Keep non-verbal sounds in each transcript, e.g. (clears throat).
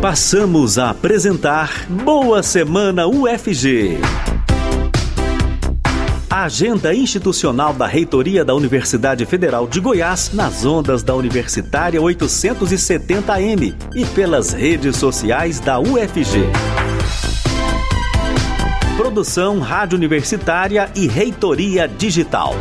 Passamos a apresentar Boa Semana UFG. Agenda institucional da Reitoria da Universidade Federal de Goiás nas ondas da Universitária 870M e pelas redes sociais da UFG. Produção Rádio Universitária e Reitoria Digital.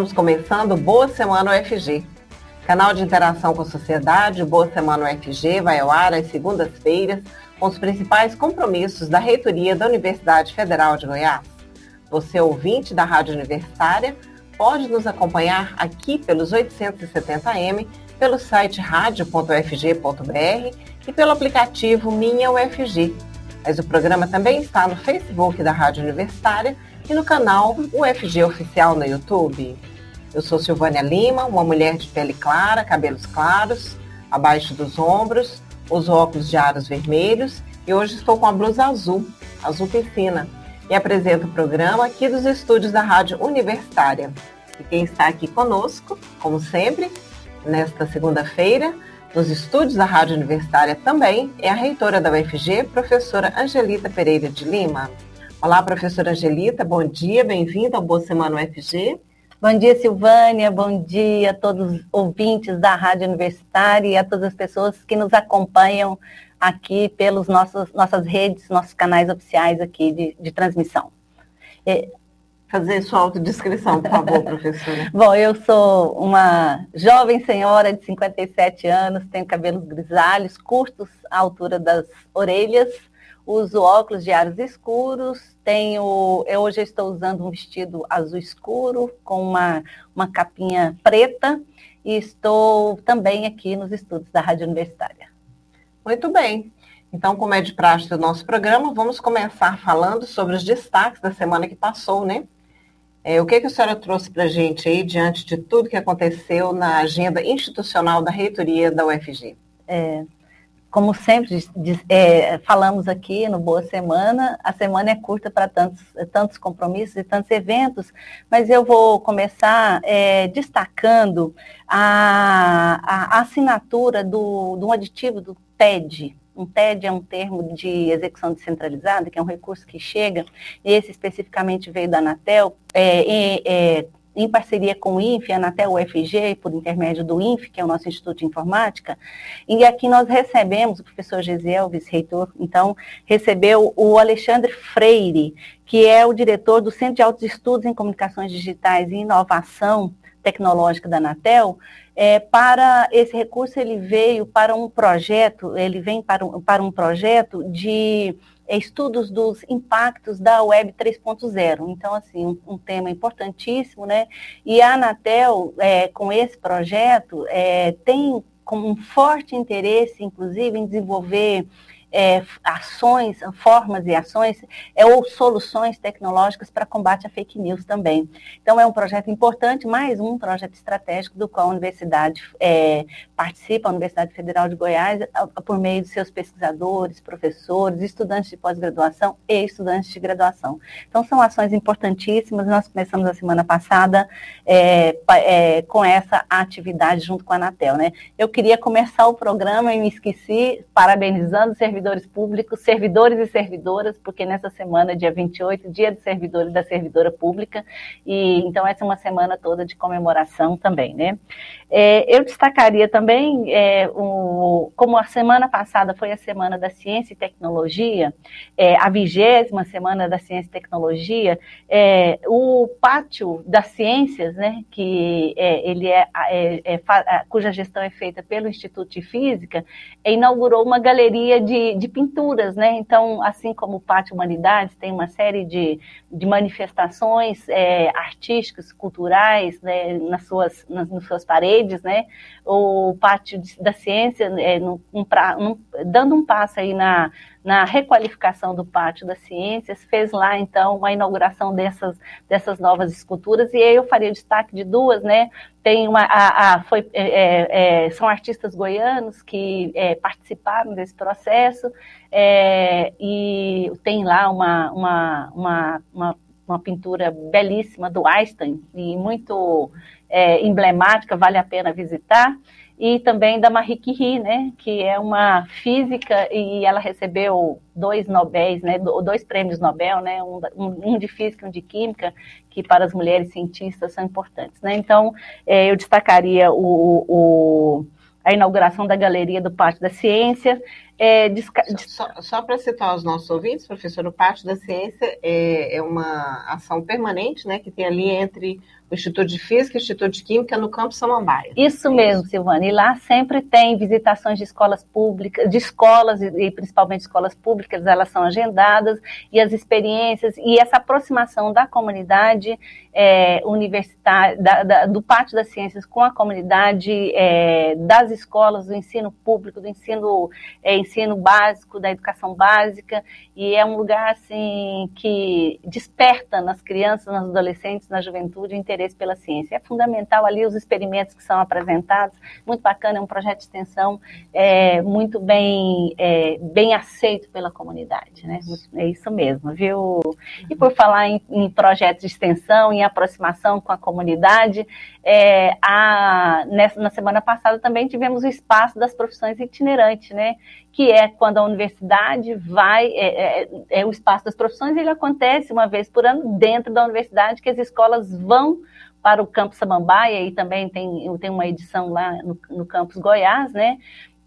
Estamos começando Boa Semana UFG. Canal de interação com a sociedade, Boa Semana UFG vai ao ar às segundas-feiras com os principais compromissos da reitoria da Universidade Federal de Goiás. Você, ouvinte da Rádio Universitária, pode nos acompanhar aqui pelos 870M, pelo site radio.ufg.br e pelo aplicativo Minha UFG. Mas o programa também está no Facebook da Rádio Universitária e no canal UFG Oficial no YouTube. Eu sou Silvânia Lima, uma mulher de pele clara, cabelos claros, abaixo dos ombros, uso óculos de aros vermelhos e hoje estou com a blusa azul, azul piscina, e apresento o programa aqui dos estúdios da Rádio Universitária. E quem está aqui conosco, como sempre, nesta segunda-feira, nos estúdios da Rádio Universitária também, é a reitora da UFG, professora Angelita Pereira de Lima. Olá, professora Angelita, bom dia, bem-vinda ao Boa Semana UFG. Bom dia, Silvânia, bom dia a todos os ouvintes da Rádio Universitária e a todas as pessoas que nos acompanham aqui pelos nossos, nossas redes, nossos canais oficiais aqui de, de transmissão. É... Fazer sua autodescrição, por favor, (laughs) professora. Bom, eu sou uma jovem senhora de 57 anos, tenho cabelos grisalhos, curtos à altura das orelhas, uso óculos de aros escuros, tenho, eu hoje estou usando um vestido azul escuro com uma, uma capinha preta e estou também aqui nos estudos da Rádio Universitária. Muito bem. Então, como é de praxe do nosso programa, vamos começar falando sobre os destaques da semana que passou, né? É, o que, que a senhora trouxe para a gente aí, diante de tudo que aconteceu na agenda institucional da reitoria da UFG? É, como sempre é, falamos aqui no Boa Semana, a semana é curta para tantos, tantos compromissos e tantos eventos, mas eu vou começar é, destacando a, a, assinatura do, do aditivo do TED. Um TED é um termo de execução descentralizada, que é um recurso que chega, esse especificamente veio da Anatel, é, é em parceria com o INF, a Anatel UFG, por intermédio do INF, que é o nosso Instituto de Informática, e aqui nós recebemos, o professor Gesiel, vice-reitor, então, recebeu o Alexandre Freire, que é o diretor do Centro de Altos Estudos em Comunicações Digitais e Inovação Tecnológica da Anatel, é, para esse recurso ele veio para um projeto, ele vem para um, para um projeto de estudos dos impactos da Web 3.0. Então, assim, um, um, tema importantíssimo, né? E a Anatel, é, com esse projeto, é, tem como um forte interesse, inclusive, em desenvolver é, ações, formas e ações é, ou soluções tecnológicas para combate à fake news também. Então, é um projeto importante, mais um projeto estratégico do qual a universidade é, participa, a Universidade Federal de Goiás, por meio de seus pesquisadores, professores, estudantes de pós-graduação e estudantes de graduação. Então, são ações importantíssimas. Nós começamos a semana passada é, é, com essa atividade junto com a Anatel. Né? Eu queria começar o programa e me esqueci, parabenizando o serviço servidores públicos, servidores e servidoras, porque nessa semana, dia 28, dia do servidor e da servidora pública, e então essa é uma semana toda de comemoração também, né? É, eu destacaria também, é, o, como a semana passada foi a Semana da Ciência e Tecnologia, é, a vigésima Semana da Ciência e Tecnologia, é, o Pátio das Ciências, né, que é, ele é, é, cuja gestão é feita pelo Instituto de Física, inaugurou uma galeria de, de pinturas, né? Então, assim como o Pátio Humanidades tem uma série de, de manifestações artísticas, culturais, né, nas suas nas, nas suas paredes redes, né? O pátio da ciência, é, no, um pra, dando um passo aí na, na requalificação do Pátio das Ciências, fez lá, então, uma inauguração dessas, dessas novas esculturas, e aí eu faria destaque de duas, né? Tem uma, a, a foi, é, é, é, são artistas goianos que é, participaram desse processo, é, e tem lá uma, uma, uma, uma, uma pintura belíssima do Einstein, e muito é, emblemática, vale a pena visitar e também da Marie Curie, né, que é uma física e ela recebeu dois Nobéis, né, dois prêmios Nobel, né, um, um de física e um de química, que para as mulheres cientistas são importantes, né. Então, é, eu destacaria o, o, a inauguração da Galeria do Pátio da Ciência. É, desca... Só, só para citar os nossos ouvintes, professor, o Pátio da Ciência é, é uma ação permanente, né, que tem ali entre o Instituto de Física e o Instituto de Química no Campo Samambaia. Isso mesmo, Silvana. E lá sempre tem visitações de escolas públicas, de escolas e principalmente escolas públicas, elas são agendadas e as experiências e essa aproximação da comunidade é, universitária, da, da, do Pátio das Ciências com a comunidade é, das escolas, do ensino público, do ensino, é, ensino básico, da educação básica e é um lugar assim que desperta nas crianças, nos adolescentes, na juventude interesse interesse pela ciência. É fundamental ali os experimentos que são apresentados, muito bacana, é um projeto de extensão é, muito bem, é, bem aceito pela comunidade, né? É isso mesmo, viu? E por falar em, em projetos de extensão, em aproximação com a comunidade, é, a, nessa, na semana passada também tivemos o espaço das profissões itinerantes, né? Que é quando a universidade vai, é, é, é, o espaço das profissões, ele acontece uma vez por ano dentro da universidade, que as escolas vão para o campus Samambaia e também tem, tem uma edição lá no, no campus Goiás, né?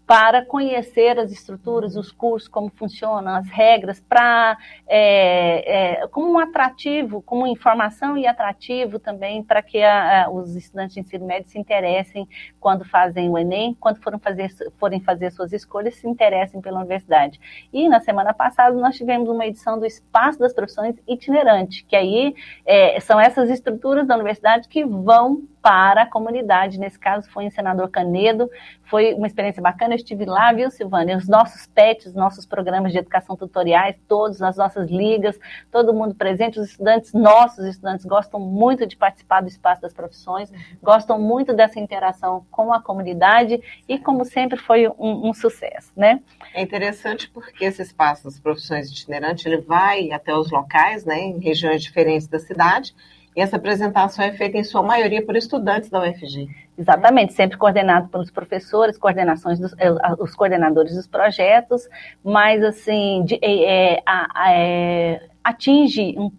Para conhecer as estruturas, os cursos, como funcionam, as regras, para é, é, como um atrativo, como informação e atrativo também para que a, a, os estudantes de ensino médio se interessem quando fazem o Enem, quando forem fazer, forem fazer suas escolhas, se interessem pela universidade. E na semana passada nós tivemos uma edição do Espaço das Profissões itinerante, que aí é, são essas estruturas da universidade que vão para a comunidade. Nesse caso, foi em Senador Canedo. Foi uma experiência bacana. Eu estive lá, viu, Silvânia? Os nossos PETs, os nossos programas de educação tutoriais, todos, as nossas ligas, todo mundo presente. Os estudantes, nossos estudantes, gostam muito de participar do Espaço das Profissões, gostam muito dessa interação com a comunidade e, como sempre, foi um, um sucesso, né? É interessante porque esse Espaço das Profissões itinerante, ele vai até os locais, né, em regiões diferentes da cidade, essa apresentação é feita, em sua maioria, por estudantes da UFG. Exatamente, sempre coordenado pelos professores, coordenações dos, eh, os coordenadores dos projetos, mas assim de, é, é, atinge um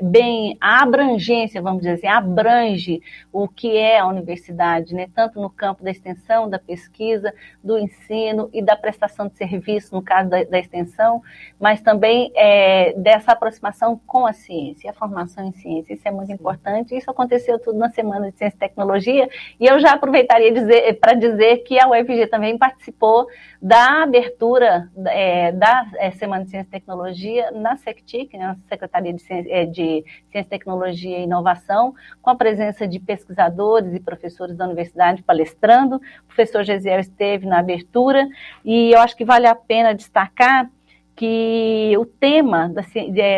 bem a abrangência, vamos dizer assim, abrange o que é a universidade, né? tanto no campo da extensão, da pesquisa, do ensino e da prestação de serviço, no caso da, da extensão, mas também é, dessa aproximação com a ciência, a formação em ciência. Isso é muito importante. Isso aconteceu tudo na Semana de Ciência e Tecnologia, e eu já aproveitaria dizer, para dizer que a UFG também participou da abertura é, da é, Semana de Ciência e Tecnologia na SECTIC, né, na Secretaria de Ciência é, de Ciência, Tecnologia e Inovação, com a presença de pesquisadores e professores da universidade palestrando. O professor Gesiel esteve na abertura e eu acho que vale a pena destacar que o tema da,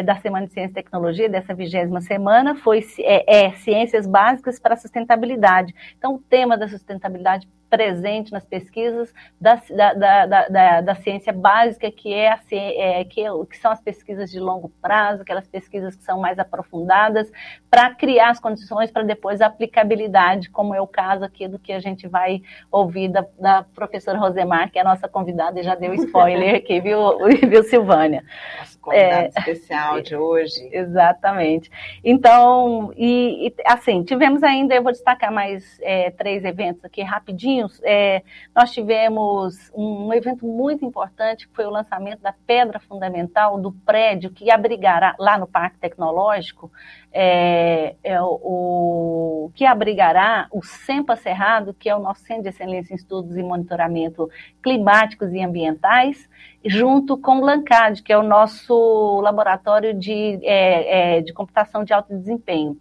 da, Semana de Ciência e Tecnologia, dessa vigésima semana, foi é, é, Ciências Básicas para a Sustentabilidade. Então, o tema da sustentabilidade presente nas pesquisas da, da, da, da, da ciência básica, que, é, a, é, que, que são as pesquisas de longo prazo, aquelas pesquisas que são mais aprofundadas, para criar as condições para depois a aplicabilidade, como é o caso aqui do que a gente vai ouvir da, da professora Rosemar, que é a nossa convidada, e já deu spoiler (laughs) aqui, viu, (laughs) viu Silvânia? Nossa convidada é, especial de hoje. (laughs) Exatamente. Então, e, e, assim, tivemos ainda, eu vou destacar mais é, três eventos aqui rapidinho, é, nós tivemos um, um, evento muito importante, que foi o lançamento da pedra fundamental do prédio que abrigará lá no Parque Tecnológico é, é o, o, que abrigará o SEMPA Cerrado, que é o nosso Centro de Excelência em Estudos e Monitoramento Climáticos e Ambientais, junto com o LANCAD, que é o nosso laboratório de, é, é, de computação de alto desempenho.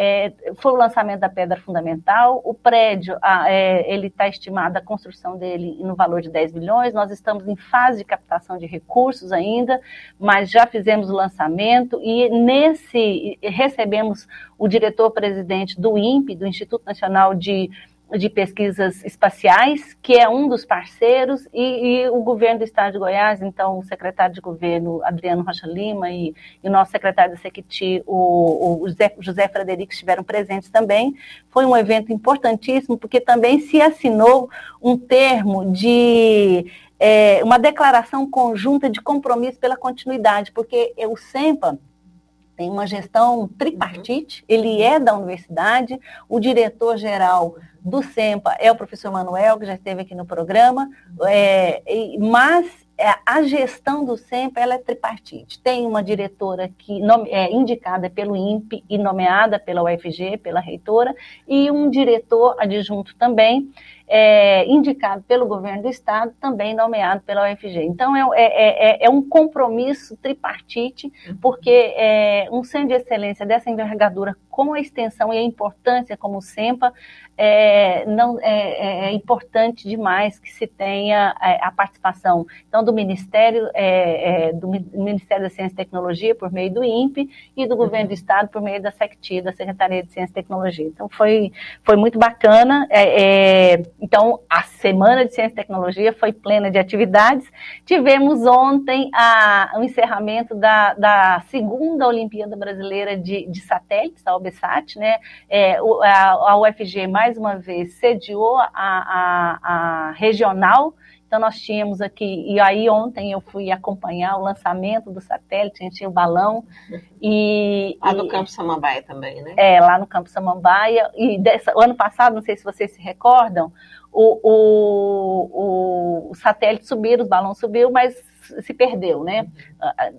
É, foi o lançamento da pedra fundamental, o prédio, a, é, ele está estimado a construção dele no valor de 10 milhões, nós estamos em fase de captação de recursos ainda, mas já fizemos o lançamento. E nesse recebemos o diretor-presidente do INPE, do Instituto Nacional de de pesquisas espaciais, que é um dos parceiros, e, e, o governo do estado de Goiás, então o secretário de governo Adriano Rocha Lima e, e o nosso secretário da Sequiti, o, o José, José Frederico, estiveram presentes também. Foi um evento importantíssimo, porque também se assinou um termo de é, uma declaração conjunta de compromisso pela continuidade, porque o SEMPA tem uma gestão tripartite, ele é da universidade, o diretor-geral do SEMPA é o professor Manuel, que já esteve aqui no programa, é, mas é, a gestão do SEMPA ela é tripartite. Tem uma diretora que é indicada pelo INPE e nomeada pela UFG, pela reitora, e um diretor adjunto também, é, indicado pelo governo do estado, também nomeado pela UFG. Então, é, é, é, é um compromisso tripartite, porque é, um centro de excelência dessa envergadura, com a extensão e a importância como o SEMPA, é, não, é, é, importante demais que se tenha a participação então, do Ministério, do Ministério da Ciência e Tecnologia, por meio do INPE, e do governo do estado, por meio da SECTI, da Secretaria de Ciência e Tecnologia. Então, foi, foi muito bacana. Então, a Semana de Ciência e Tecnologia foi plena de atividades. Tivemos ontem a, o encerramento da, da segunda Olimpíada Brasileira de, de Satélites, a OBSAT, né? É, a, a UFG, mais uma vez, sediou a, a, a regional então, nós tínhamos aqui, e aí ontem eu fui acompanhar o lançamento do satélite, a gente tinha o balão. E, lá no Campo Samambaia também, né? É, lá no Campo Samambaia. E dessa, o ano passado, não sei se vocês se recordam, o, o, o, o satélite subiu, os balões subiu, mas se perdeu, né?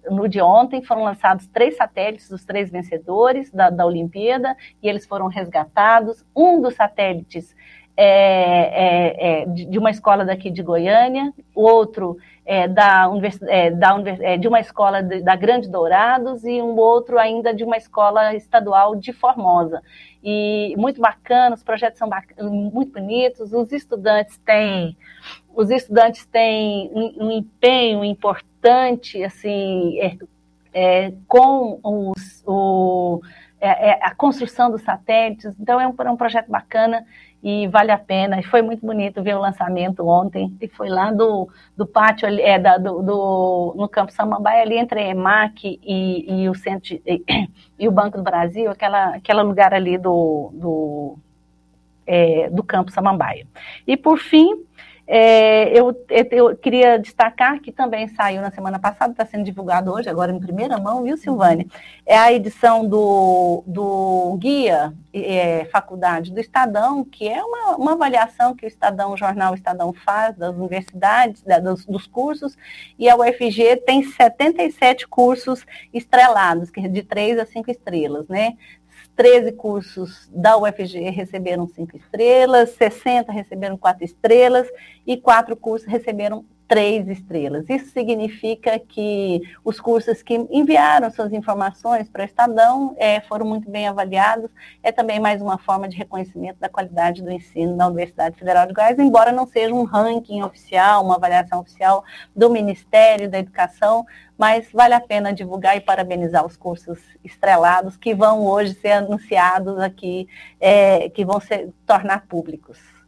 Uhum. No de ontem foram lançados três satélites dos três vencedores da, da Olimpíada e eles foram resgatados. Um dos satélites é, é, é, de uma escola daqui de Goiânia, o outro é, da, é, da é, de uma escola de, da Grande Dourados e um outro ainda de uma escola estadual de Formosa. E muito bacana, os projetos são muito bonitos, os estudantes têm os estudantes têm um, um empenho importante assim é, é, com os, o, a construção dos satélites, então é um, é um projeto bacana e vale a pena. E foi muito bonito ver o lançamento ontem. E foi lá do, do pátio, é, da, do, do, no Campo Samambaia, ali entre a EMAC e, e o Centro de, e, e, o Banco do Brasil, aquela, aquele lugar ali do, do, é, do Campo Samambaia. E por fim, é, eu, eu, queria destacar que também saiu na semana passada, está sendo divulgado hoje, agora em primeira mão, viu, Silvânia? É a edição do, do Guia é, Faculdade do Estadão, que é uma, uma avaliação que o Estadão, o jornal Estadão faz das universidades, da, dos, dos, cursos, e a UFG tem 77 cursos estrelados, é de 3 a 5 estrelas, né? 13 cursos da UFG receberam cinco estrelas, 60 receberam quatro estrelas e quatro cursos receberam três estrelas. Isso significa que os cursos que enviaram suas informações para o Estadão é, foram muito bem avaliados. É também mais uma forma de reconhecimento da qualidade do ensino da Universidade Federal de Goiás, embora não seja um ranking oficial, uma avaliação oficial do Ministério da Educação, mas vale a pena divulgar e parabenizar os cursos estrelados que vão hoje ser anunciados aqui, é, que vão se tornar públicos.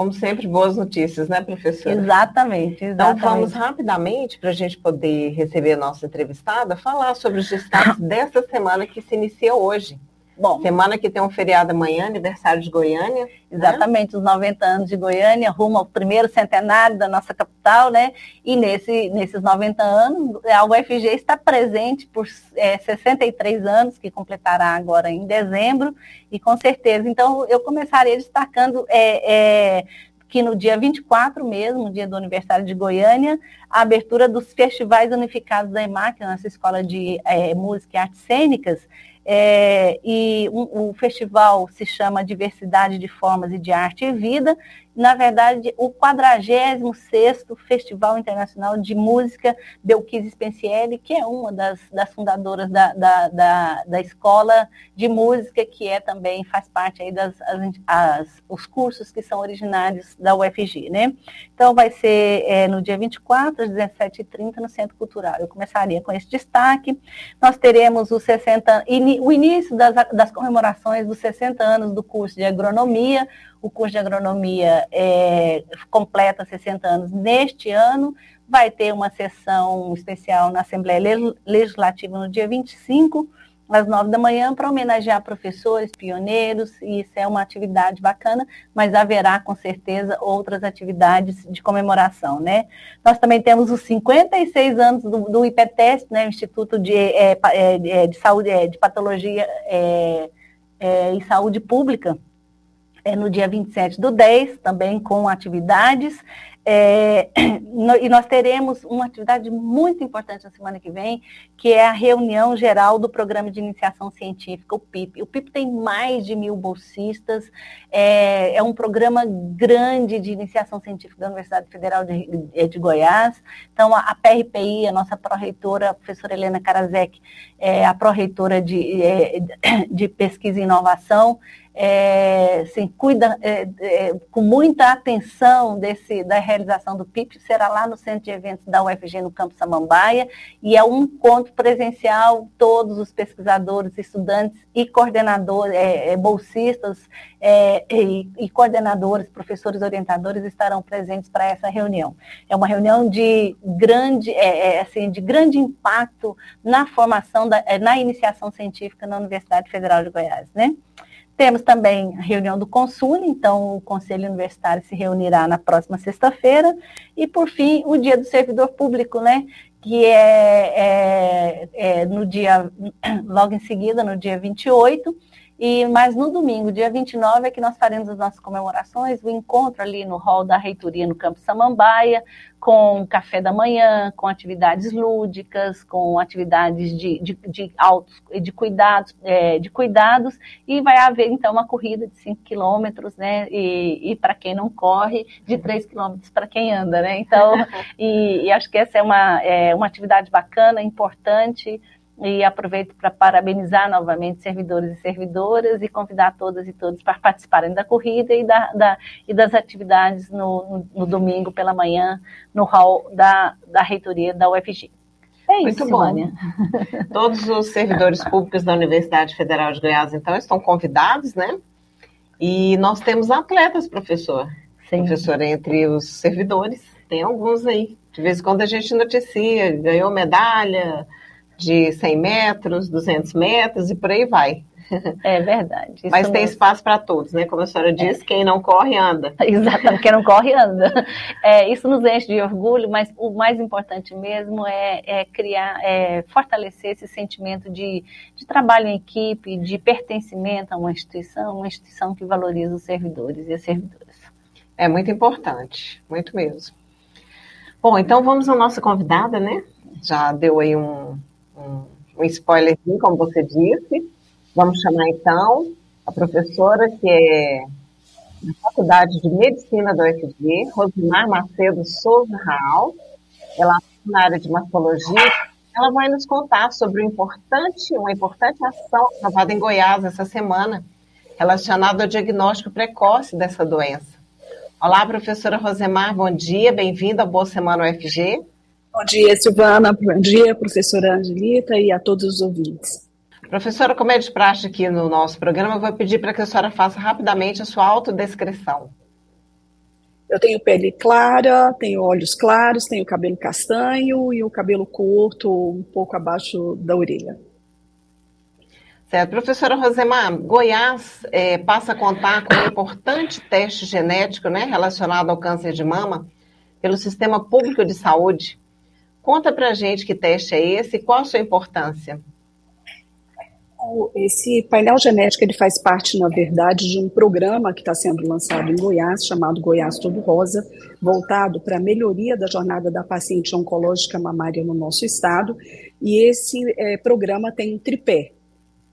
Como sempre, boas notícias, né, professora? Exatamente, exatamente. Então, vamos rapidamente, para a gente poder receber a nossa entrevistada, falar sobre os destaques (coughs) dessa semana que se inicia hoje. Bom, semana que tem um feriado amanhã, aniversário de Goiânia. Né? Exatamente, né? os 90 anos de Goiânia, rumo ao primeiro centenário da nossa capital, né? E nesse, nesses 90 anos, a UFG está presente por é, 63 anos, que completará agora em dezembro, e com certeza. Então, eu começaria destacando é, é, que no dia 24 mesmo, dia do aniversário de Goiânia, a abertura dos festivais unificados da EMAC, nossa escola de é, música e artes cênicas, é, e um, o festival se chama Diversidade de Formas e de Arte e Vida, na verdade, o 46º Festival Internacional de Música Belkis Spencielli, que é uma das, das fundadoras da, da, da, da, escola de música, que é também, faz parte aí das as, as, os cursos que são originários da UFG, né? Então, vai ser é, no dia 24, às 17h30, no Centro Cultural. Eu começaria com esse destaque. Nós teremos os 60, o início das, das comemorações dos 60 anos do curso de agronomia, o curso de agronomia é, completa 60 anos neste ano. Vai ter uma sessão especial na Assembleia Legislativa no dia 25, às 9 da manhã, para homenagear professores, pioneiros, e isso é uma atividade bacana, mas haverá com certeza outras atividades de comemoração, né? Nós também temos os 56 anos do, do IPTESP, né, Instituto de, é, é, de Saúde, é, de Patologia é, é, e Saúde Pública, é, no dia 27 do 10, também com atividades. É, (clears throat) e nós teremos uma atividade muito importante na semana que vem, que é a reunião geral do Programa de Iniciação Científica, o PIP. O PIP tem mais de mil bolsistas, é, é um programa grande de iniciação científica da Universidade Federal de, de Goiás. Então, a, a PRPI, a nossa pró-reitora, a professora Helena Karazek, é a pró-reitora de, é, de (clears throat) Pesquisa e Inovação, é, assim, cuida é, é, com muita atenção desse, da realização do PIP, será lá no Centro de Eventos da UFG, no Campo Samambaia, e é um encontro presencial, todos os pesquisadores, estudantes e coordenadores, é, é, bolsistas é, e, e, coordenadores, professores orientadores estarão presentes para essa reunião. É uma reunião de grande, assim, de grande impacto na formação, da, na iniciação científica na Universidade Federal de Goiás, né? Temos também a reunião do Consul, então o Conselho Universitário se reunirá na próxima sexta-feira. E, por fim, o Dia do Servidor Público, né? Que é, é, é no dia, logo em seguida, no dia 28, e, mas no domingo, dia 29, é que nós faremos as nossas comemorações, o encontro ali no hall da reitoria no Campo Samambaia, com café da manhã, com atividades lúdicas, com atividades de, de, de autos, de cuidados, é, de cuidados, e vai haver então uma corrida de 5 quilômetros, né? E, e para quem não corre, de 3 quilômetros para quem anda, né? Então, (laughs) e, e, acho que essa é uma, é uma atividade bacana, importante e aproveito para parabenizar novamente servidores e servidoras e convidar todas e todos para participarem da corrida e, da, da e das atividades no, no, domingo pela manhã no hall da, da reitoria da UFG. É Muito isso, bom. (laughs) Todos os servidores públicos da Universidade Federal de Goiás, então, estão convidados, né? E nós temos atletas, professor. Sim. Professor, entre os servidores, tem alguns aí. De vez em quando a gente noticia, ganhou medalha, de 100 metros, 200 metros e por aí vai. É verdade. Mas tem mesmo. espaço para todos, né? Como a senhora disse, é. quem não corre, anda. (laughs) Exatamente, quem não corre, anda. É, isso nos enche de orgulho, mas o mais importante mesmo é, é criar, é fortalecer esse sentimento de, de trabalho em equipe, de pertencimento a uma instituição, uma instituição que valoriza os servidores e as servidoras. É muito importante, muito mesmo. Bom, então vamos à nossa convidada, né? Já deu aí um, um, um spoilerzinho, como você disse. Vamos chamar então a professora que é da Faculdade de Medicina da UFG, Rosimar Macedo Souza Raal. Ela é na área de mastologia. Ela vai nos contar sobre importante, uma importante ação aprovada em Goiás essa semana, relacionada ao diagnóstico precoce dessa doença. Olá, professora Rosemar, bom dia, bem-vinda ao Boa Semana UFG. Bom dia, Silvana. Bom dia, professora Angelita e a todos os ouvintes. Professora, como é de praxe aqui no nosso programa, eu vou pedir para que a senhora faça rapidamente a sua autodescrição. Eu tenho pele clara, tenho olhos claros, tenho cabelo castanho e o cabelo curto, um pouco abaixo da orelha. Certo. Professora Rosemar, Goiás é, passa a contar com um importante teste genético né, relacionado ao câncer de mama pelo Sistema Público de Saúde. Conta para gente que teste é esse e qual a sua importância. Esse painel genético ele faz parte, na verdade, de um programa que está sendo lançado em Goiás, chamado Goiás Todo Rosa, voltado para a melhoria da jornada da paciente oncológica mamária no nosso estado. E esse é, programa tem um tripé.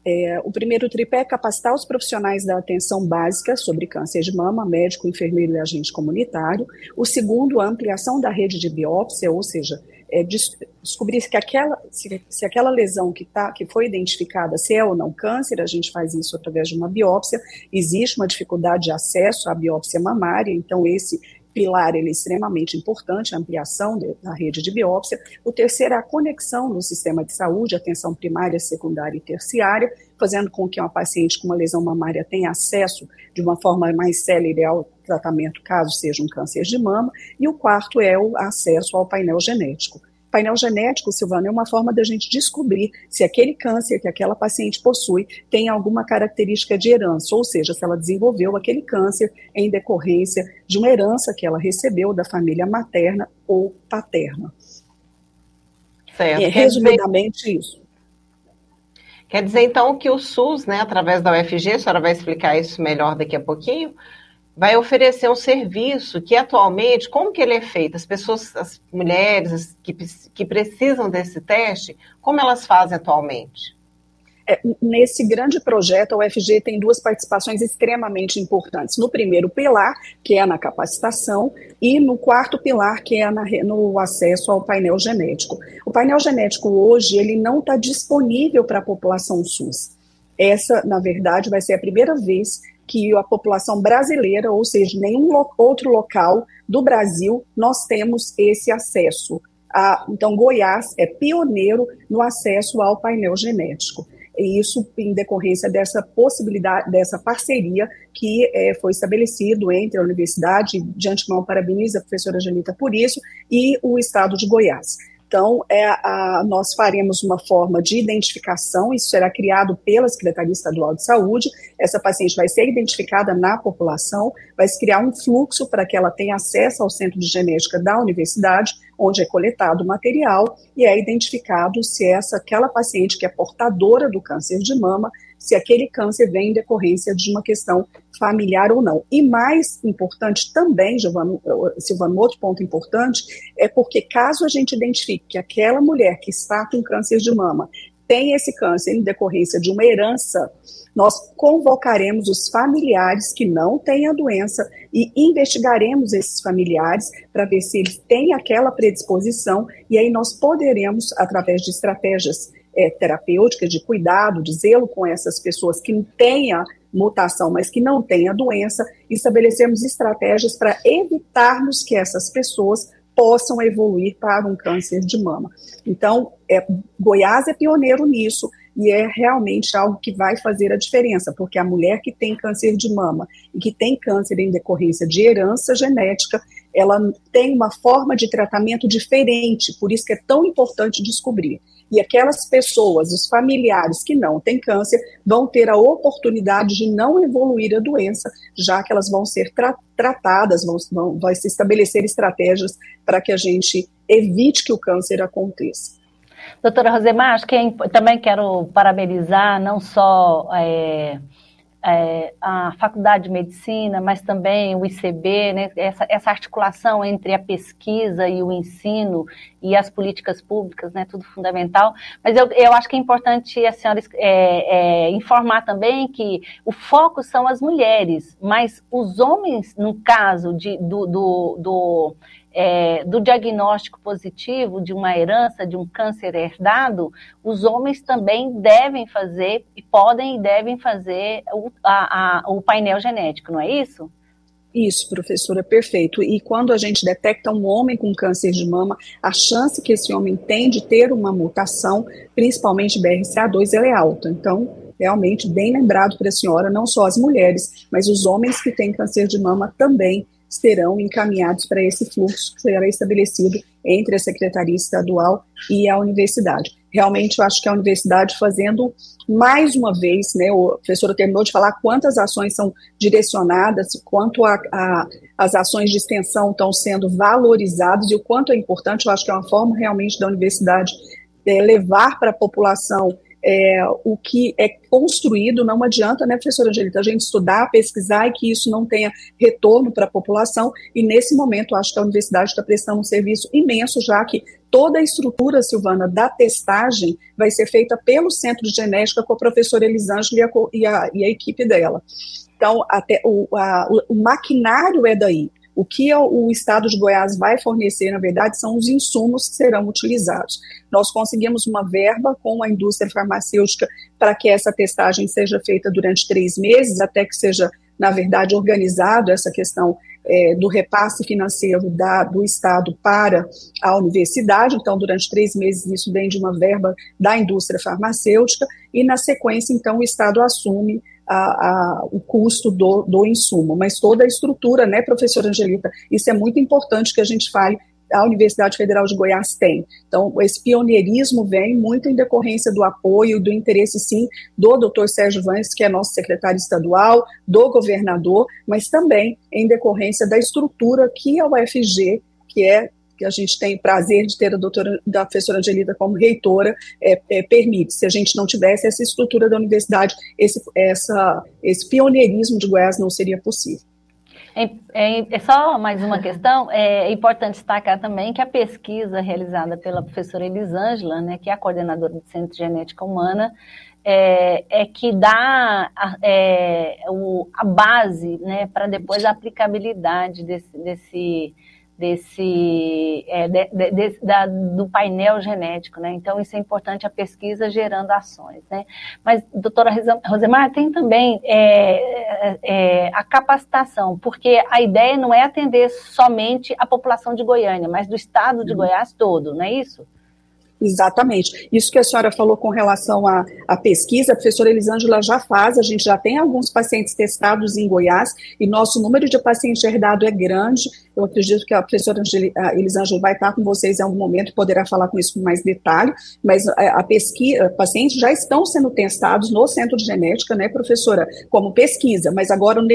É, o primeiro tripé é capacitar os profissionais da atenção básica sobre câncer de mama, médico, enfermeiro e agente comunitário. O segundo, a ampliação da rede de biópsia, ou seja, é, descobrir se aquela, se, se, aquela lesão que, tá, que foi identificada, se é ou não câncer, a gente faz isso através de uma biópsia. Existe uma dificuldade de acesso à biópsia mamária, então esse pilar ele é extremamente importante, a ampliação de, da rede de biópsia. O terceiro é a conexão no sistema de saúde, atenção primária, secundária e terciária, fazendo com que uma paciente com uma lesão mamária tenha acesso de uma forma mais célere ao tratamento, caso seja um câncer de mama. E o quarto é o acesso ao painel genético. Painel genético, Silvana, é uma forma da gente descobrir se aquele câncer que aquela paciente possui tem alguma característica de herança, ou seja, se ela desenvolveu aquele câncer em decorrência de uma herança que ela recebeu da família materna ou paterna. Certo. É, resumidamente dizer, isso. Quer dizer, então, que o SUS, né, através da UFG, a senhora vai explicar isso melhor daqui a pouquinho, vai oferecer um serviço que atualmente, como que ele é feito? As pessoas, as mulheres que, que precisam desse teste, como elas fazem atualmente? É, nesse grande projeto, a UFG tem duas participações extremamente importantes. No primeiro pilar, que é na capacitação, e no quarto pilar, que é na, no acesso ao painel genético. O painel genético hoje, ele não está disponível para a população SUS. Essa, na verdade, vai ser a primeira vez que a população brasileira, ou seja, nenhum lo outro local do Brasil, nós temos esse acesso. A, então, Goiás é pioneiro no acesso ao painel genético. E isso em decorrência dessa possibilidade, dessa parceria que é, foi estabelecido entre a universidade, de antemão parabenizo a professora Janita por isso, e o estado de Goiás. Então, é a, nós faremos uma forma de identificação, isso será criado pela Secretaria Estadual de Saúde. Essa paciente vai ser identificada na população, vai se criar um fluxo para que ela tenha acesso ao centro de genética da universidade, onde é coletado o material e é identificado se essa aquela paciente que é portadora do câncer de mama se aquele câncer vem em decorrência de uma questão familiar ou não. E mais importante também, Giovana, Silvano, outro ponto importante, é porque caso a gente identifique que aquela mulher que está com câncer de mama tem esse câncer em decorrência de uma herança, nós convocaremos os familiares que não têm a doença e investigaremos esses familiares para ver se eles têm aquela predisposição e aí nós poderemos, através de estratégias é, terapêutica, de cuidado, de zelo com essas pessoas que têm a mutação, mas que não têm a doença, estabelecemos estratégias para evitarmos que essas pessoas possam evoluir para um câncer de mama. Então, é, Goiás é pioneiro nisso e é realmente algo que vai fazer a diferença, porque a mulher que tem câncer de mama e que tem câncer em decorrência de herança genética, ela tem uma forma de tratamento diferente, por isso que é tão importante descobrir. E aquelas pessoas, os familiares que não têm câncer, vão ter a oportunidade de não evoluir a doença, já que elas vão ser tra tratadas, vão, vão, vai se estabelecer estratégias para que a gente evite que o câncer aconteça. Doutora Rosemar, acho que é, também quero parabenizar não só é, é, a Faculdade de Medicina, mas também o ICB, né, essa, essa, articulação entre a pesquisa e o ensino e as políticas públicas, né, tudo fundamental. Mas eu, eu acho que é importante a senhora é, é, informar também que o foco são as mulheres, mas os homens, no caso de, do, do, do é, do diagnóstico positivo de uma herança, de um câncer herdado, os homens também devem fazer, e podem e devem fazer o, a, a, o painel genético, não é isso? Isso, professora, perfeito. E quando a gente detecta um homem com câncer de mama, a chance que esse homem tem de ter uma mutação, principalmente BRCA2, ela é alta. Então, realmente, bem lembrado para a senhora, não só as mulheres, mas os homens que têm câncer de mama também serão encaminhados para esse fluxo que será estabelecido entre a Secretaria Estadual e a universidade. Realmente, eu acho que a universidade fazendo mais uma vez, né, o professor terminou de falar quantas ações são direcionadas, quanto a, a, as ações de extensão estão sendo valorizadas e o quanto é importante, eu acho que é uma forma realmente da universidade é, levar para a população é, o que é construído, não adianta, né, professora Angelita, a gente estudar, pesquisar e que isso não tenha retorno para a população, e nesse momento acho que a universidade está prestando um serviço imenso, já que toda a estrutura, Silvana, da testagem vai ser feita pelo Centro de Genética com a professora Elisângela e a, e a, e a equipe dela. Então, até o, a, o, maquinário é daí. O que o estado de Goiás vai fornecer, na verdade, são os insumos que serão utilizados. Nós conseguimos uma verba com a indústria farmacêutica para que essa testagem seja feita durante três meses, até que seja, na verdade, organizado essa questão é, do repasse financeiro da, do Estado para a universidade. Então, durante três meses, isso vem de uma verba da indústria farmacêutica, e na sequência, então, o Estado assume a, a, o custo do, do insumo, mas toda a estrutura, né, professora Angelita, isso é muito importante que a gente fale, a Universidade Federal de Goiás tem. Então, esse pioneirismo vem muito em decorrência do apoio, do interesse, sim, do doutor Sérgio Vance, que é nosso secretário estadual, do governador, mas também em decorrência da estrutura que a UFG, que é que a gente tem prazer de ter a doutora, da professora Angelita como reitora, é, é, permite. Se a gente não tivesse essa estrutura da universidade, esse, essa, esse pioneirismo de Goiás não seria possível. É, é, é, só mais uma questão, é importante destacar também que a pesquisa realizada pela professora Elisângela, né, que é a coordenadora do Centro de Genética Humana, é, é que dá a, é, o, a base né, para depois a aplicabilidade desse, desse desse é, de, de, da, do painel genético, né? Então isso é importante a pesquisa gerando ações, né? Mas doutora Rosemar tem também é, é, é, a capacitação, porque a ideia não é atender somente a população de Goiânia, mas do estado de uhum. Goiás todo, não é isso? Exatamente. Isso que a senhora falou com relação à, à pesquisa, a professora Elisângela já faz, a gente já tem alguns pacientes testados em Goiás e nosso número de pacientes herdado é grande. Eu acredito que a professora Elisângela vai estar com vocês em algum momento e poderá falar com isso com mais detalhe, mas a, a pesquisa, pacientes já estão sendo testados no centro de genética, né, professora, como pesquisa, mas agora o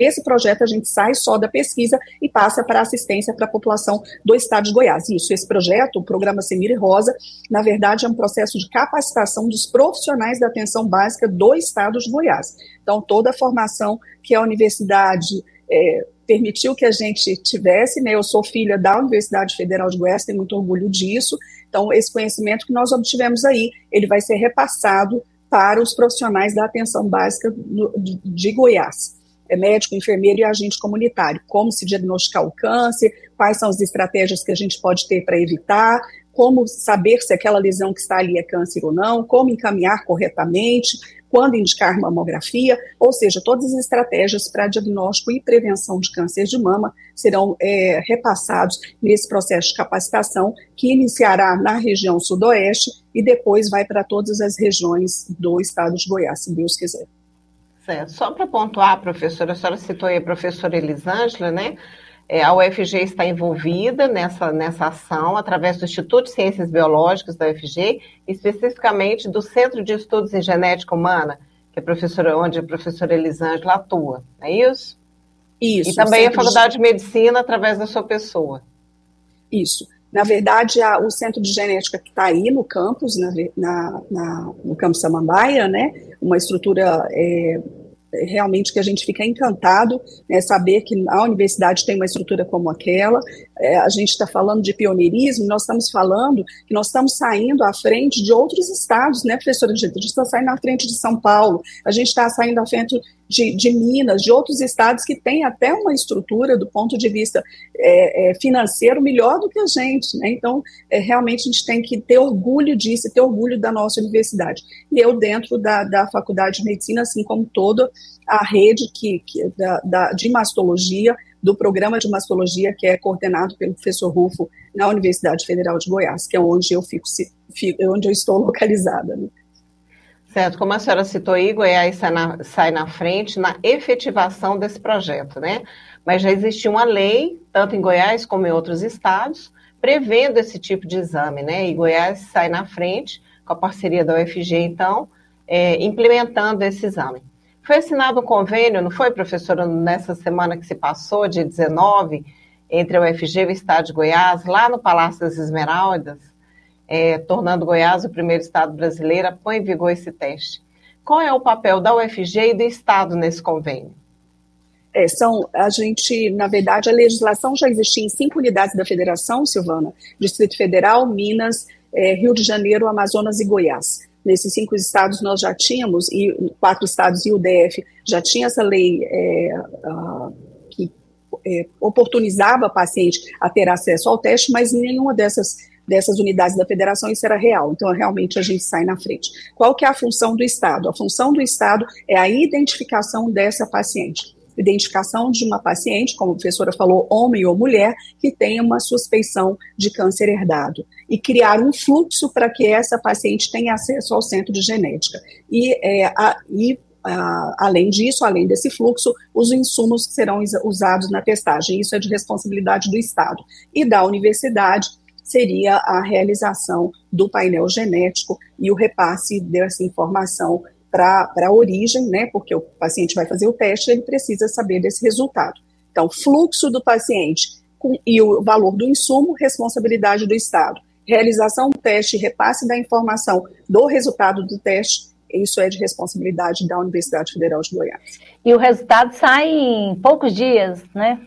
esse projeto a gente sai só da pesquisa e passa para assistência para a população do estado de Goiás. Isso, esse projeto, o programa Semir Rosa, na verdade é um processo de capacitação dos profissionais da atenção básica do estado de Goiás. Então, toda a formação que a universidade é, permitiu que a gente tivesse, né? Eu sou filha da Universidade Federal de Goiás, tenho muito orgulho disso. Então, esse conhecimento que nós obtivemos aí, ele vai ser repassado para os profissionais da atenção básica de Goiás médico, enfermeiro e agente comunitário. Como se diagnosticar o câncer, quais são as estratégias que a gente pode ter para evitar, como saber se aquela lesão que está ali é câncer ou não, como encaminhar corretamente, quando indicar mamografia, ou seja, todas as estratégias para diagnóstico e prevenção de câncer de mama serão é, repassados nesse processo de capacitação que iniciará na região sudoeste e depois vai para todas as regiões do estado de Goiás, se Deus quiser. Certo. Só para pontuar, professora, a senhora citou aí a professora Elisângela, né? É, a UFG está envolvida nessa, nessa ação através do Instituto de Ciências Biológicas da UFG, especificamente do Centro de Estudos em Genética Humana, que é a professora, onde a professora Elisângela atua, não é isso? Isso. E também a Faculdade de... de Medicina através da sua pessoa. Isso. Na verdade, a, o Centro de Genética que está aí no campus, na, na, na, no campus Samambaia, né, uma estrutura é, realmente que a gente fica encantado, né, saber que a universidade tem uma estrutura como aquela. É, a gente está falando de pioneirismo, nós estamos falando que nós estamos saindo à frente de outros estados, né, professora? A gente está saindo à frente de São Paulo, a gente está saindo à frente de, de, Minas, de outros estados que têm até uma estrutura do ponto de vista é, é, financeiro melhor do que a gente. Né? Então, é, realmente a gente tem que ter orgulho disso, ter orgulho da nossa universidade. E eu, dentro da, da Faculdade de Medicina, assim como toda a rede que, que da, da, de mastologia, do programa de mastologia que é coordenado pelo professor Rufo na Universidade Federal de Goiás, que é onde eu fico, onde eu estou (laughs) localizada. Né? Certo, como a senhora citou aí, Goiás sai na, sai na frente na efetivação desse projeto, né? Mas já existe uma lei, tanto em Goiás como em outros estados, prevendo esse tipo de exame, né? E Goiás sai na frente, com a parceria da UFG, então, é, implementando esse exame. Foi assinado um convênio, não foi, professora, nessa semana que se passou, dia 19, entre a UFG e o Estado de Goiás, lá no Palácio das Esmeraldas, é, tornando Goiás o primeiro estado brasileiro a pôr em vigor esse teste. Qual é o papel da UFG e do Estado nesse convênio? É, são, a gente, na verdade, a legislação já existia em cinco unidades da federação, Silvana, Distrito Federal, Minas, é, Rio de Janeiro, Amazonas e Goiás. Nesses cinco estados nós já tínhamos, e quatro estados e o DF já tinha essa lei é, que é, oportunizava a paciente a ter acesso ao teste, mas nenhuma dessas dessas unidades da federação, isso era real. Então, realmente, a gente sai na frente. Qual que é a função do Estado? A função do Estado é a identificação dessa paciente identificação de uma paciente, como a professora falou, homem ou mulher, que tenha uma suspeição de câncer herdado. E criar um fluxo para que essa paciente tenha acesso ao centro de genética. E, é, a, e a, além disso, além desse fluxo, os insumos que serão usados na testagem. Isso é de responsabilidade do Estado. E da universidade, seria a realização do painel genético e o repasse dessa informação para a origem, né, porque o paciente vai fazer o teste, ele precisa saber desse resultado. Então, fluxo do paciente com, e o valor do insumo, responsabilidade do Estado. Realização do teste, repasse da informação do resultado do teste, isso é de responsabilidade da Universidade Federal de Goiás. E o resultado sai em poucos dias, né?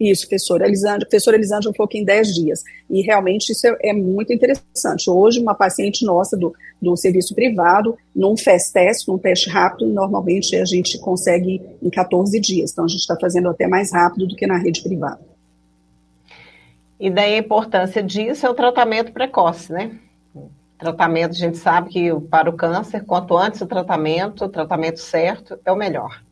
Isso, professora Elisângela, professora Elisângela falou que em 10 dias. E realmente isso é, é, muito interessante. Hoje, uma paciente nossa do, do serviço privado, num fast test, num teste rápido, normalmente a gente consegue em 14 dias. Então, a gente está fazendo até mais rápido do que na rede privada. E daí a importância disso é o tratamento precoce, né? Tratamento, a gente sabe que para o câncer, quanto antes o tratamento, o tratamento certo, é o melhor.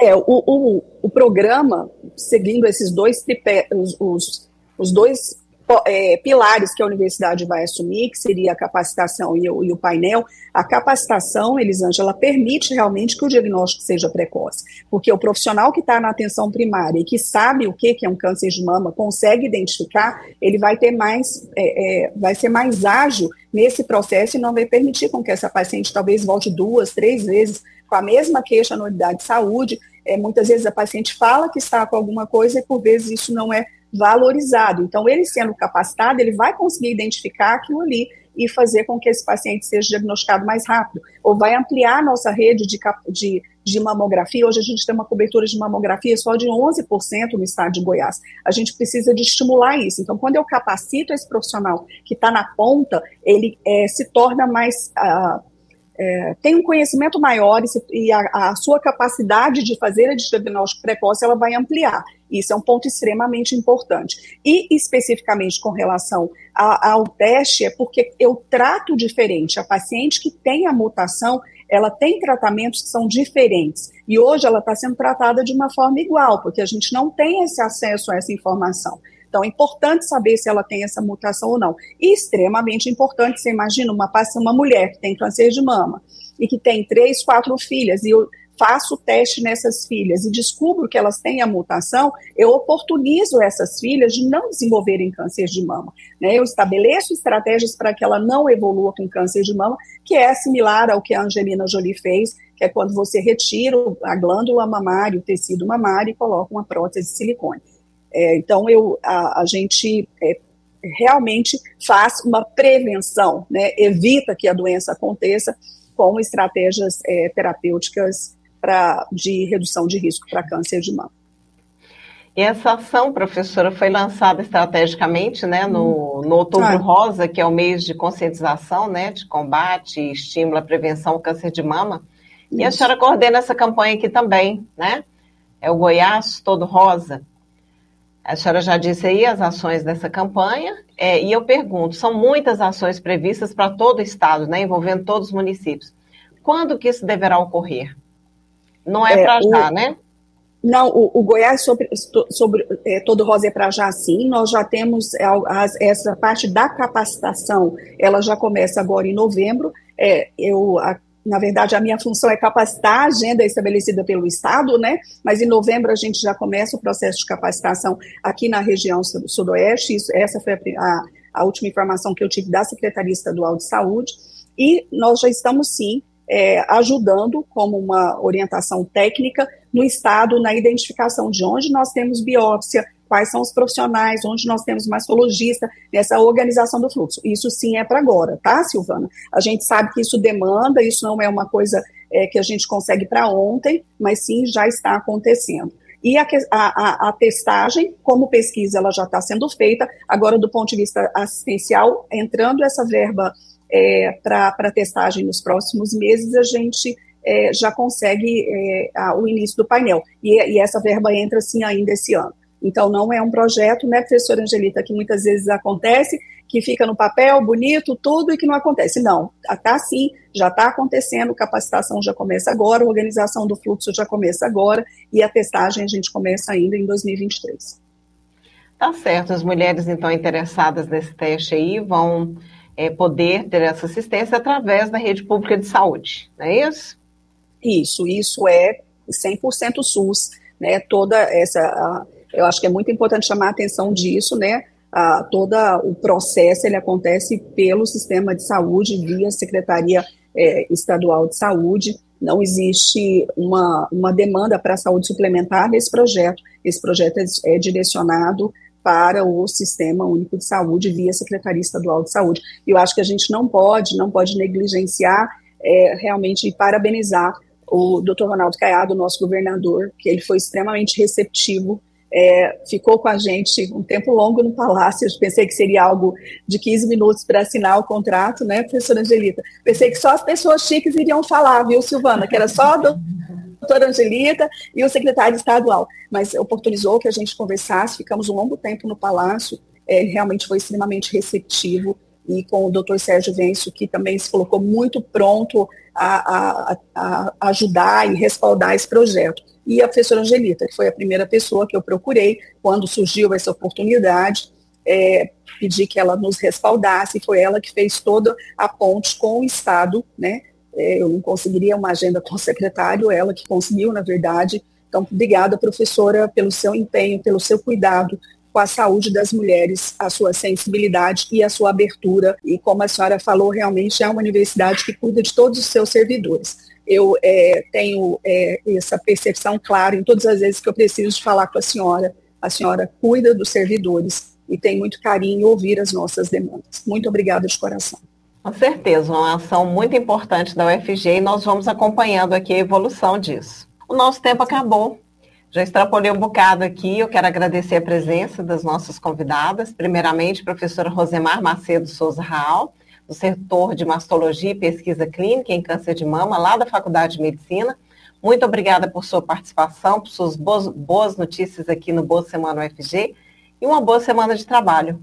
É, o, o, o programa, seguindo esses dois tripé, os, os, os dois é, pilares que a universidade vai assumir, que seria a capacitação e o, e o painel, a capacitação, Elisângela, permite realmente que o diagnóstico seja precoce, porque o profissional que está na atenção primária e que sabe o que, que é um câncer de mama, consegue identificar, ele vai ter mais, é, é, vai ser mais ágil nesse processo e não vai permitir com que essa paciente talvez volte duas, três vezes com a mesma queixa na unidade de saúde. É, muitas vezes a paciente fala que está com alguma coisa e por vezes isso não é valorizado. Então, ele sendo capacitado, ele vai conseguir identificar aquilo ali e fazer com que esse paciente seja diagnosticado mais rápido. Ou vai ampliar a nossa rede de, de, de mamografia. Hoje a gente tem uma cobertura de mamografia só de 11% no estado de Goiás. A gente precisa de estimular isso. Então, quando eu capacito esse profissional que está na ponta, ele é, se torna mais. Uh, é, tem um conhecimento maior e, se, e a, a, sua capacidade de fazer a diagnóstico precoce ela vai ampliar. Isso é um ponto extremamente importante. E especificamente com relação a, ao teste, é porque eu trato diferente. A paciente que tem a mutação, ela tem tratamentos que são diferentes. E hoje ela está sendo tratada de uma forma igual, porque a gente não tem esse acesso a essa informação. Então, é importante saber se ela tem essa mutação ou não. E extremamente importante, você imagina uma, uma mulher que tem câncer de mama e que tem três, quatro filhas, e eu faço o teste nessas filhas e descubro que elas têm a mutação, eu oportunizo essas filhas de não desenvolverem câncer de mama. Né? Eu estabeleço estratégias para que ela não evolua com câncer de mama, que é similar ao que a Angelina Jolie fez, que é quando você retira a glândula mamária, o tecido mamário e coloca uma prótese de silicone. É, então, eu, a, a gente é, realmente faz uma prevenção, né, evita que a doença aconteça com estratégias é, terapêuticas pra, de redução de risco para câncer de mama. E essa ação, professora, foi lançada estrategicamente né, no, no Outubro ah. Rosa, que é o mês de conscientização, né, de combate e estímulo à prevenção ao câncer de mama. Isso. E a senhora coordena essa campanha aqui também, né? É o Goiás Todo Rosa. A senhora já disse aí as ações dessa campanha, é, e eu pergunto, são muitas ações previstas para todo o estado, né, envolvendo todos os municípios. Quando que isso deverá ocorrer? Não é, é para já, né? Não, o, o, Goiás sobre, sobre é, todo rosa é para já sim. Nós já temos é, as, essa parte da capacitação, ela já começa agora em novembro. É, eu a, na verdade, a minha função é capacitar a agenda estabelecida pelo Estado, né? Mas em novembro a gente já começa o processo de capacitação aqui na região sudoeste. Isso, essa foi a, a última informação que eu tive da Secretaria Estadual de Saúde. E nós já estamos, sim, é, ajudando como uma orientação técnica no Estado na identificação de onde nós temos biópsia, quais são os profissionais, onde nós temos mastologista, essa organização do fluxo. Isso sim é para agora, tá, Silvana? A gente sabe que isso demanda, isso não é uma coisa é, que a gente consegue para ontem, mas sim já está acontecendo. E a, a, a, testagem, como pesquisa, ela já está sendo feita, agora do ponto de vista assistencial, entrando essa verba é, para testagem nos próximos meses, a gente é, já consegue é, a, o início do painel. E, e, essa verba entra, sim, ainda esse ano. Então, não é um projeto, né, professora Angelita, que muitas vezes acontece, que fica no papel, bonito, tudo, e que não acontece. Não, está sim, já está acontecendo, capacitação já começa agora, organização do fluxo já começa agora, e a testagem a gente começa ainda em 2023. Tá certo, as mulheres, então, interessadas nesse teste aí, vão é, poder ter essa assistência através da rede pública de saúde, não é isso? Isso, isso é 100% SUS, né, toda essa, eu acho que é muito importante chamar a atenção disso, né, a, todo o processo, ele acontece pelo sistema de saúde, via Secretaria é, Estadual de Saúde, não existe uma, uma demanda para a saúde suplementar nesse projeto, esse projeto é, é direcionado para o Sistema Único de Saúde via Secretaria Estadual de Saúde. E eu acho que a gente não pode, não pode negligenciar, é, realmente parabenizar o doutor Ronaldo Caiado, nosso governador, que ele foi extremamente receptivo, é, ficou com a gente um tempo longo no Palácio, eu pensei que seria algo de 15 minutos para assinar o contrato, né, professora Angelita? Pensei que só as pessoas chiques iriam falar, viu, Silvana, que era só do doutora Angelita e o secretário estadual, mas oportunizou que a gente conversasse, ficamos um longo tempo no Palácio, é, realmente foi extremamente receptivo, e com o doutor Sérgio Venço, que também se colocou muito pronto a, a, a, ajudar e respaldar esse projeto. E a professora Angelita, que foi a primeira pessoa que eu procurei quando surgiu essa oportunidade, é, pedi que ela nos respaldasse, foi ela que fez toda a ponte com o Estado, né, é, eu não conseguiria uma agenda com o secretário, ela que conseguiu, na verdade. Então, obrigada, professora, pelo seu empenho, pelo seu cuidado com a saúde das mulheres, a sua sensibilidade e a sua abertura. E como a senhora falou, realmente é uma universidade que cuida de todos os seus servidores. Eu é, tenho é, essa percepção clara em todas as vezes que eu preciso falar com a senhora. A senhora cuida dos servidores e tem muito carinho em ouvir as nossas demandas. Muito obrigada de coração. Com certeza, uma ação muito importante da UFG e nós vamos acompanhando aqui a evolução disso. O nosso tempo acabou. Já extrapolei um bocado aqui, eu quero agradecer a presença das nossas convidadas. Primeiramente, professora Rosemar Macedo Souza Raal, do setor de mastologia e pesquisa clínica em câncer de mama, lá da Faculdade de Medicina. Muito obrigada por sua participação, por suas boas, boas notícias aqui no Boa Semana UFG e uma boa semana de trabalho.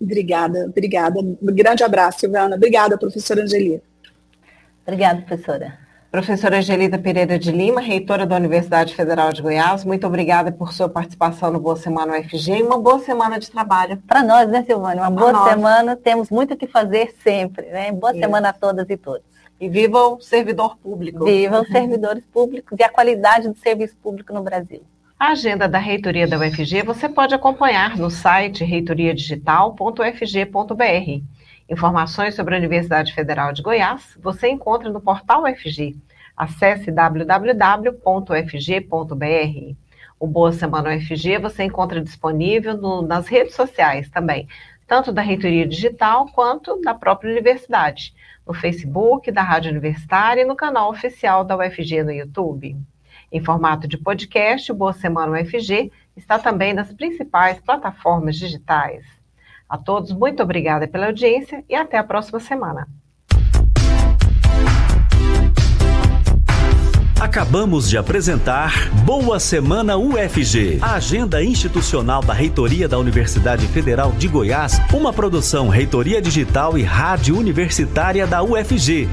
Obrigada, obrigada. Um grande abraço, Silvana. Obrigada, professora Angelita. Obrigada, professora. Professora Angelita Pereira de Lima, reitora da Universidade Federal de Goiás, muito obrigada por sua participação no Boa Semana UFG e uma boa semana de trabalho. Para nós, né, Silvana? Uma boa nós. semana, temos muito o que fazer sempre, né? Boa Isso. semana a todas e todos. E viva o servidor público. Viva os servidores públicos e a qualidade do serviço público no Brasil. A agenda da reitoria da UFG você pode acompanhar no site reitoriadigital.ufg.br. Informações sobre a Universidade Federal de Goiás você encontra no portal UFG. Acesse www.ufg.br. O Boa Semana UFG você encontra disponível no, nas redes sociais também, tanto da Reitoria Digital quanto da própria universidade, no Facebook, da Rádio Universitária e no canal oficial da UFG no YouTube. Em formato de podcast, o Boa Semana UFG está também nas principais plataformas digitais. A todos, muito obrigada pela audiência e até a próxima semana. Acabamos de apresentar Boa Semana UFG, a agenda institucional da Reitoria da Universidade Federal de Goiás, uma produção Reitoria Digital e Rádio Universitária da UFG.